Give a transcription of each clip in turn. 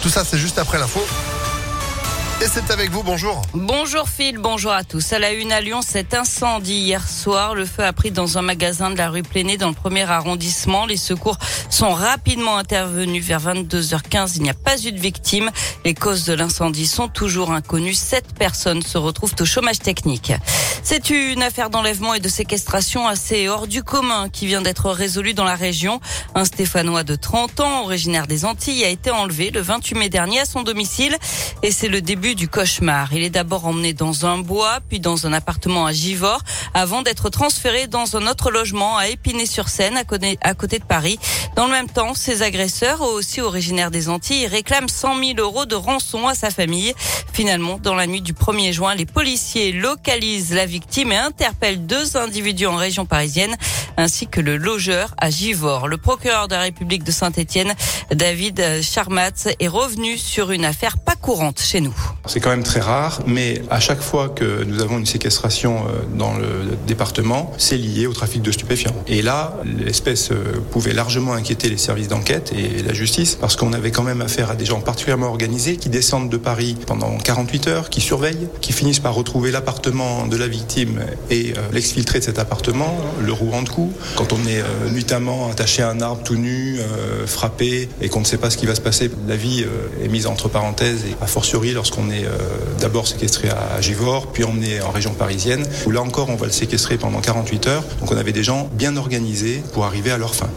Tout ça, c'est juste après l'info. Et c'est avec vous, bonjour. Bonjour Phil, bonjour à tous. À la une à Lyon, cet incendie hier soir, le feu a pris dans un magasin de la rue Plénée dans le premier arrondissement. Les secours sont rapidement intervenus vers 22h15. Il n'y a pas eu de victimes. Les causes de l'incendie sont toujours inconnues. Sept personnes se retrouvent au chômage technique. C'est une affaire d'enlèvement et de séquestration assez hors du commun qui vient d'être résolue dans la région. Un Stéphanois de 30 ans, originaire des Antilles, a été enlevé le 28 mai dernier à son domicile et c'est le début du cauchemar. Il est d'abord emmené dans un bois, puis dans un appartement à Givors, avant d'être transféré dans un autre logement à Épinay-sur-Seine, à côté, de Paris. Dans le même temps, ses agresseurs, aussi originaires des Antilles, réclament 100 000 euros de rançon à sa famille. Finalement, dans la nuit du 1er juin, les policiers localisent la victime et interpellent deux individus en région parisienne, ainsi que le logeur à Givors. Le procureur de la République de Saint-Etienne, David Charmatz, est revenu sur une affaire pas courante chez nous. C'est quand même très rare, mais à chaque fois que nous avons une séquestration euh, dans le département, c'est lié au trafic de stupéfiants. Et là, l'espèce euh, pouvait largement inquiéter les services d'enquête et la justice, parce qu'on avait quand même affaire à des gens particulièrement organisés qui descendent de Paris pendant 48 heures, qui surveillent, qui finissent par retrouver l'appartement de la victime et euh, l'exfiltrer de cet appartement, le rouant de coups. Quand on est nuitamment attaché à un arbre tout nu, frappé, et qu'on ne sait pas ce qui va se passer, la vie est mise entre parenthèses, et a fortiori lorsqu'on est euh, d'abord séquestré à Givors, puis emmené en région parisienne, où là encore on va le séquestrer pendant 48 heures. Donc on avait des gens bien organisés pour arriver à leur fin.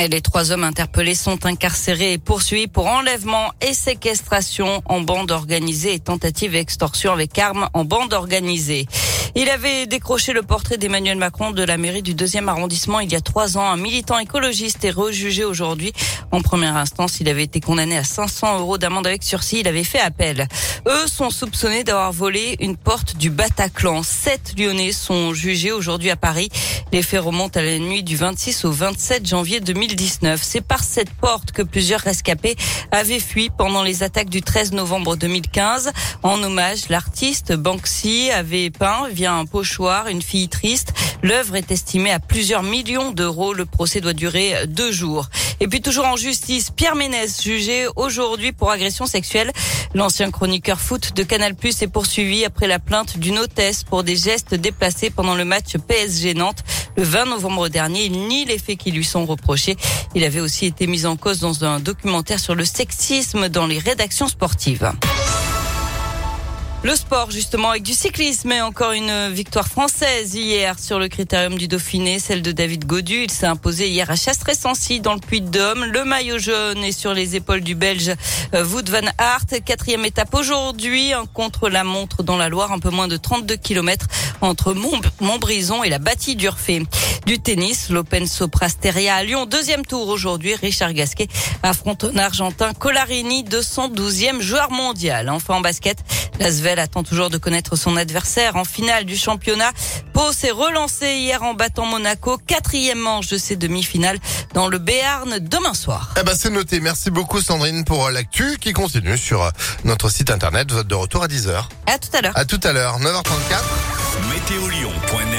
Et les trois hommes interpellés sont incarcérés et poursuivis pour enlèvement et séquestration en bande organisée et tentative d'extorsion avec armes en bande organisée. Il avait décroché le portrait d'Emmanuel Macron de la mairie du deuxième arrondissement il y a trois ans. Un militant écologiste est rejugé aujourd'hui. En première instance, il avait été condamné à 500 euros d'amende avec sursis. Il avait fait appel. Eux sont soupçonnés d'avoir volé une porte du Bataclan. Sept Lyonnais sont jugés aujourd'hui à Paris. Les faits remontent à la nuit du 26 au 27 janvier 2019. C'est par cette porte que plusieurs rescapés avaient fui pendant les attaques du 13 novembre 2015. En hommage, l'artiste Banksy avait peint via un pochoir une fille triste. L'œuvre est estimée à plusieurs millions d'euros. Le procès doit durer deux jours. Et puis toujours en justice, Pierre Ménès, jugé aujourd'hui pour agression sexuelle. L'ancien chroniqueur foot de Canal Plus est poursuivi après la plainte d'une hôtesse pour des gestes déplacés pendant le match PSG Nantes. Le 20 novembre dernier, nie les faits qui lui sont reprochés. Il avait aussi été mis en cause dans un documentaire sur le sexisme dans les rédactions sportives. Le sport, justement, avec du cyclisme et encore une victoire française hier sur le critérium du Dauphiné, celle de David Godu. Il s'est imposé hier à Chastres-Sancy dans le Puy-de-Dôme. Le maillot jaune est sur les épaules du Belge euh, Wout van Aert. Quatrième étape aujourd'hui, contre la montre dans la Loire, un peu moins de 32 km entre Montbrison et la bâtie d'Urfé. Du tennis, l'Open Soprasteria à Lyon. Deuxième tour aujourd'hui. Richard Gasquet affronte un Argentin Colarini, 212e joueur mondial. Enfin en basket, Lasvel attend toujours de connaître son adversaire en finale du championnat. Pau s'est relancé hier en battant Monaco, quatrième manche de ses demi-finales dans le Béarn demain soir. Eh ben c'est noté. Merci beaucoup Sandrine pour euh, l'actu qui continue sur euh, notre site internet. Vote de retour à 10h. À tout à l'heure. À tout à l'heure, 9h34.